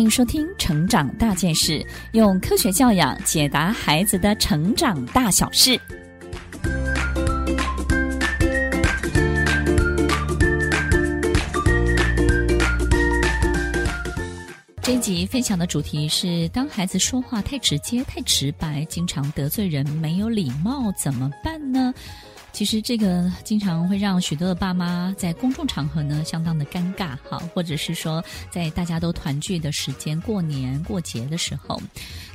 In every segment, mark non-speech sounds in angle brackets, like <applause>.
欢迎收听《成长大件事》，用科学教养解答孩子的成长大小事。这一集分享的主题是：当孩子说话太直接、太直白，经常得罪人，没有礼貌，怎么办呢？其实这个经常会让许多的爸妈在公众场合呢相当的尴尬，哈，或者是说在大家都团聚的时间、过年过节的时候，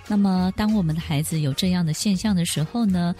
那么当我们的孩子有这样的现象的时候呢，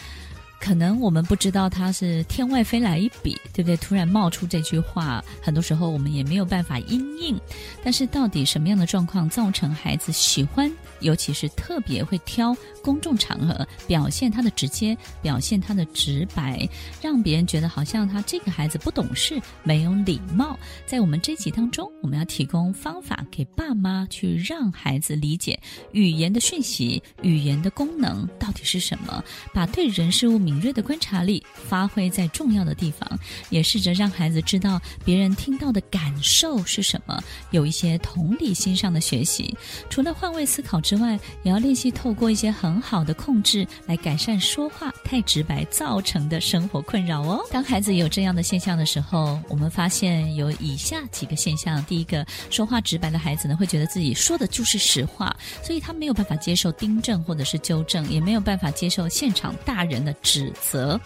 可能我们不知道他是天外飞来一笔，对不对？突然冒出这句话，很多时候我们也没有办法因应。但是到底什么样的状况造成孩子喜欢，尤其是特别会挑公众场合表现他的直接，表现他的直白，让别人觉得好像他这个孩子不懂事、没有礼貌。在我们这集当中，我们要提供方法给爸妈去让孩子理解语言的讯息、语言的功能到底是什么，把对人事物敏锐的观察力发挥在重要的地方，也试着让孩子知道别人听到的感受是什么，有一些同理心上的学习。除了换位思考之外，也要练习透过一些很好的控制来改善说话太直白造成的生活困扰哦。当孩子有这样的现象的时候，我们发现有以下几个现象：第一个，说话直白的孩子呢，会觉得自己说的就是实话，所以他没有办法接受订正或者是纠正，也没有办法接受现场大人的指。指责，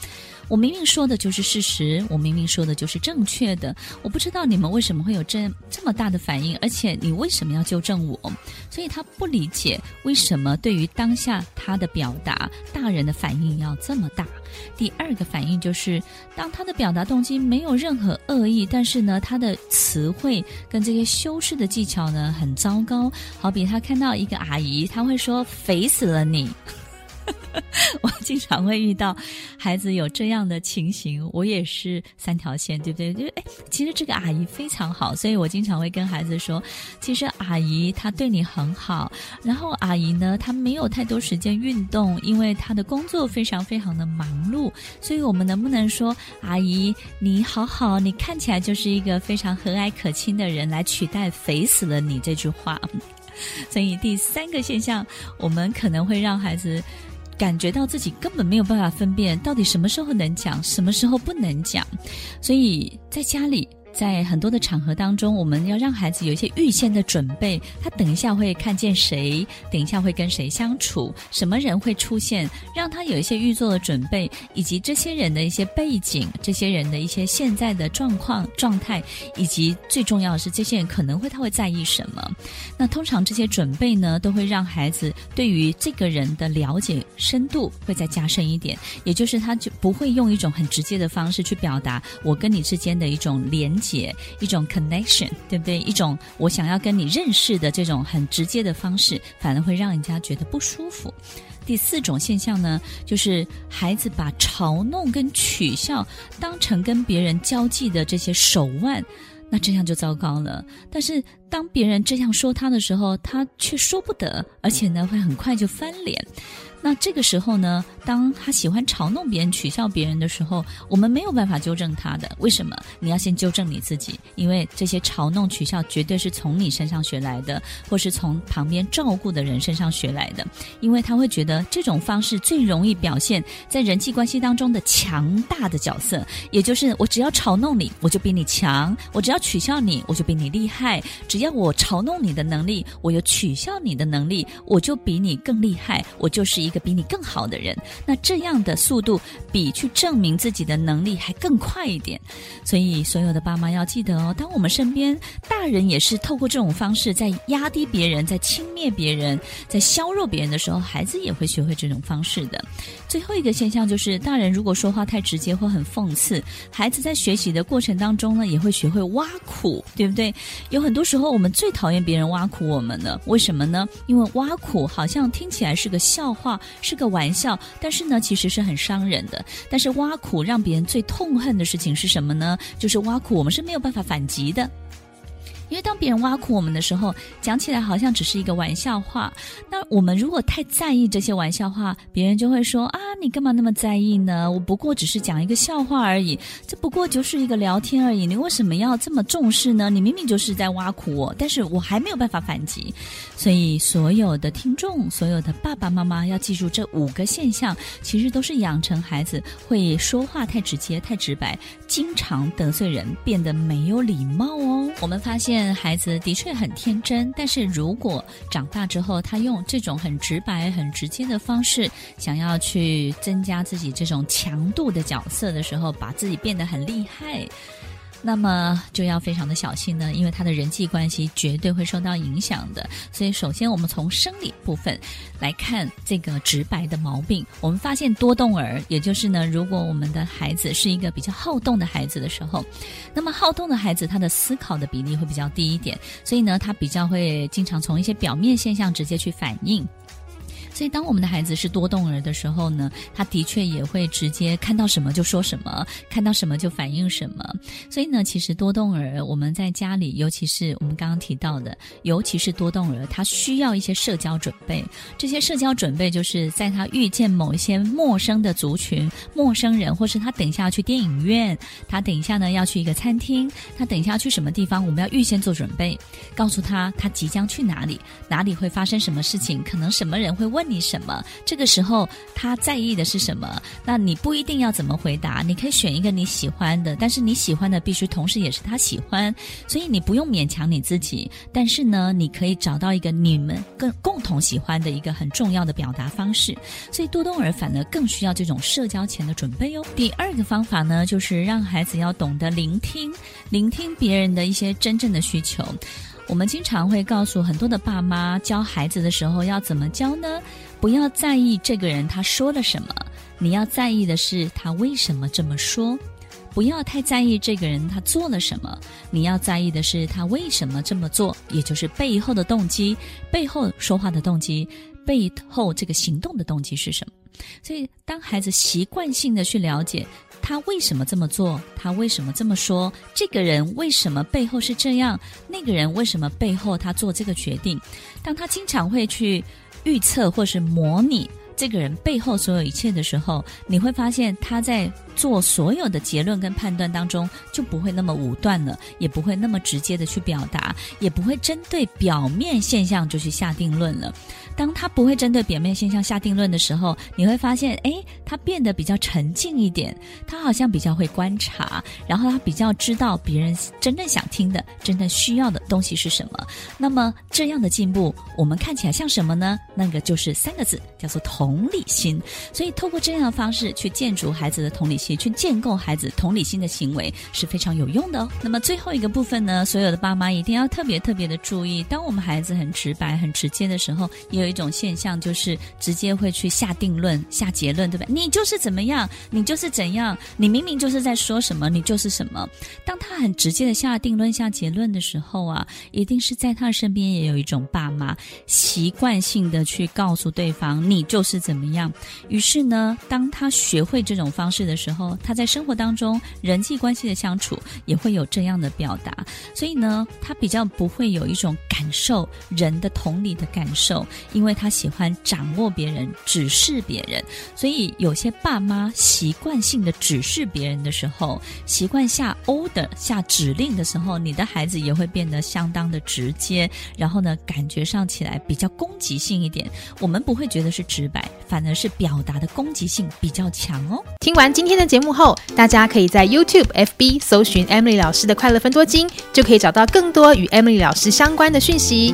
我明明说的就是事实，我明明说的就是正确的，我不知道你们为什么会有这这么大的反应，而且你为什么要纠正我？所以他不理解为什么对于当下他的表达，大人的反应要这么大。第二个反应就是，当他的表达动机没有任何恶意，但是呢，他的词汇跟这些修饰的技巧呢很糟糕。好比他看到一个阿姨，他会说：“肥死了你。” <laughs> 我经常会遇到孩子有这样的情形，我也是三条线，对不对？就哎，其实这个阿姨非常好，所以我经常会跟孩子说，其实阿姨她对你很好。然后阿姨呢，她没有太多时间运动，因为她的工作非常非常的忙碌。所以我们能不能说，阿姨你好好，你看起来就是一个非常和蔼可亲的人，来取代“肥死了你”这句话？<laughs> 所以第三个现象，我们可能会让孩子。感觉到自己根本没有办法分辨到底什么时候能讲，什么时候不能讲，所以在家里。在很多的场合当中，我们要让孩子有一些预先的准备。他等一下会看见谁，等一下会跟谁相处，什么人会出现，让他有一些预做的准备，以及这些人的一些背景，这些人的一些现在的状况状态，以及最重要的是，这些人可能会他会在意什么。那通常这些准备呢，都会让孩子对于这个人的了解深度会再加深一点，也就是他就不会用一种很直接的方式去表达我跟你之间的一种连接。解一种 connection，对不对？一种我想要跟你认识的这种很直接的方式，反而会让人家觉得不舒服。第四种现象呢，就是孩子把嘲弄跟取笑当成跟别人交际的这些手腕，那这样就糟糕了。但是当别人这样说他的时候，他却说不得，而且呢，会很快就翻脸。那这个时候呢，当他喜欢嘲弄别人、取笑别人的时候，我们没有办法纠正他的。为什么？你要先纠正你自己，因为这些嘲弄、取笑绝对是从你身上学来的，或是从旁边照顾的人身上学来的。因为他会觉得这种方式最容易表现在人际关系当中的强大的角色，也就是我只要嘲弄你，我就比你强；我只要取笑你，我就比你厉害；只只要我嘲弄你的能力，我有取笑你的能力，我就比你更厉害，我就是。一个比你更好的人，那这样的速度比去证明自己的能力还更快一点。所以，所有的爸妈要记得哦，当我们身边大人也是透过这种方式在压低别人、在轻蔑别人、在削弱别人的时候，孩子也会学会这种方式的。最后一个现象就是，大人如果说话太直接或很讽刺，孩子在学习的过程当中呢，也会学会挖苦，对不对？有很多时候，我们最讨厌别人挖苦我们了，为什么呢？因为挖苦好像听起来是个笑话。是个玩笑，但是呢，其实是很伤人的。但是挖苦让别人最痛恨的事情是什么呢？就是挖苦我们是没有办法反击的。因为当别人挖苦我们的时候，讲起来好像只是一个玩笑话。那我们如果太在意这些玩笑话，别人就会说啊，你干嘛那么在意呢？我不过只是讲一个笑话而已，这不过就是一个聊天而已，你为什么要这么重视呢？你明明就是在挖苦我，但是我还没有办法反击。所以，所有的听众，所有的爸爸妈妈要记住这五个现象，其实都是养成孩子会说话太直接、太直白，经常得罪人，变得没有礼貌哦。我们发现。孩子的确很天真，但是如果长大之后，他用这种很直白、很直接的方式，想要去增加自己这种强度的角色的时候，把自己变得很厉害。那么就要非常的小心呢，因为他的人际关系绝对会受到影响的。所以，首先我们从生理部分来看这个直白的毛病。我们发现多动儿，也就是呢，如果我们的孩子是一个比较好动的孩子的时候，那么好动的孩子他的思考的比例会比较低一点，所以呢，他比较会经常从一些表面现象直接去反应。所以，当我们的孩子是多动儿的时候呢，他的确也会直接看到什么就说什么，看到什么就反应什么。所以呢，其实多动儿我们在家里，尤其是我们刚刚提到的，尤其是多动儿，他需要一些社交准备。这些社交准备就是在他遇见某一些陌生的族群、陌生人，或是他等一下要去电影院，他等一下呢要去一个餐厅，他等一下要去什么地方，我们要预先做准备，告诉他他即将去哪里，哪里会发生什么事情，可能什么人会问。你什么？这个时候他在意的是什么？那你不一定要怎么回答，你可以选一个你喜欢的，但是你喜欢的必须同时也是他喜欢，所以你不用勉强你自己。但是呢，你可以找到一个你们更共同喜欢的一个很重要的表达方式。所以多动儿反而更需要这种社交前的准备哦。第二个方法呢，就是让孩子要懂得聆听，聆听别人的一些真正的需求。我们经常会告诉很多的爸妈，教孩子的时候要怎么教呢？不要在意这个人他说了什么，你要在意的是他为什么这么说。不要太在意这个人他做了什么，你要在意的是他为什么这么做，也就是背后的动机，背后说话的动机，背后这个行动的动机是什么。所以，当孩子习惯性的去了解。他为什么这么做？他为什么这么说？这个人为什么背后是这样？那个人为什么背后他做这个决定？当他经常会去预测或是模拟这个人背后所有一切的时候，你会发现他在做所有的结论跟判断当中就不会那么武断了，也不会那么直接的去表达，也不会针对表面现象就去下定论了。当他不会针对表面现象下定论的时候，你会发现，诶，他变得比较沉静一点，他好像比较会观察，然后他比较知道别人真正想听的、真正需要的东西是什么。那么这样的进步，我们看起来像什么呢？那个就是三个字，叫做同理心。所以，透过这样的方式去建筑孩子的同理心，去建构孩子同理心的行为是非常有用的哦。那么最后一个部分呢，所有的爸妈一定要特别特别的注意，当我们孩子很直白、很直接的时候，也有。一种现象就是直接会去下定论、下结论，对吧？你就是怎么样，你就是怎样，你明明就是在说什么，你就是什么。当他很直接的下定论、下结论的时候啊，一定是在他身边也有一种爸妈习惯性的去告诉对方你就是怎么样。于是呢，当他学会这种方式的时候，他在生活当中人际关系的相处也会有这样的表达。所以呢，他比较不会有一种感受人的同理的感受。因为他喜欢掌握别人、指示别人，所以有些爸妈习惯性的指示别人的时候，习惯下 order、下指令的时候，你的孩子也会变得相当的直接，然后呢，感觉上起来比较攻击性一点。我们不会觉得是直白，反而是表达的攻击性比较强哦。听完今天的节目后，大家可以在 YouTube、FB 搜寻 Emily 老师的快乐分多金，就可以找到更多与 Emily 老师相关的讯息。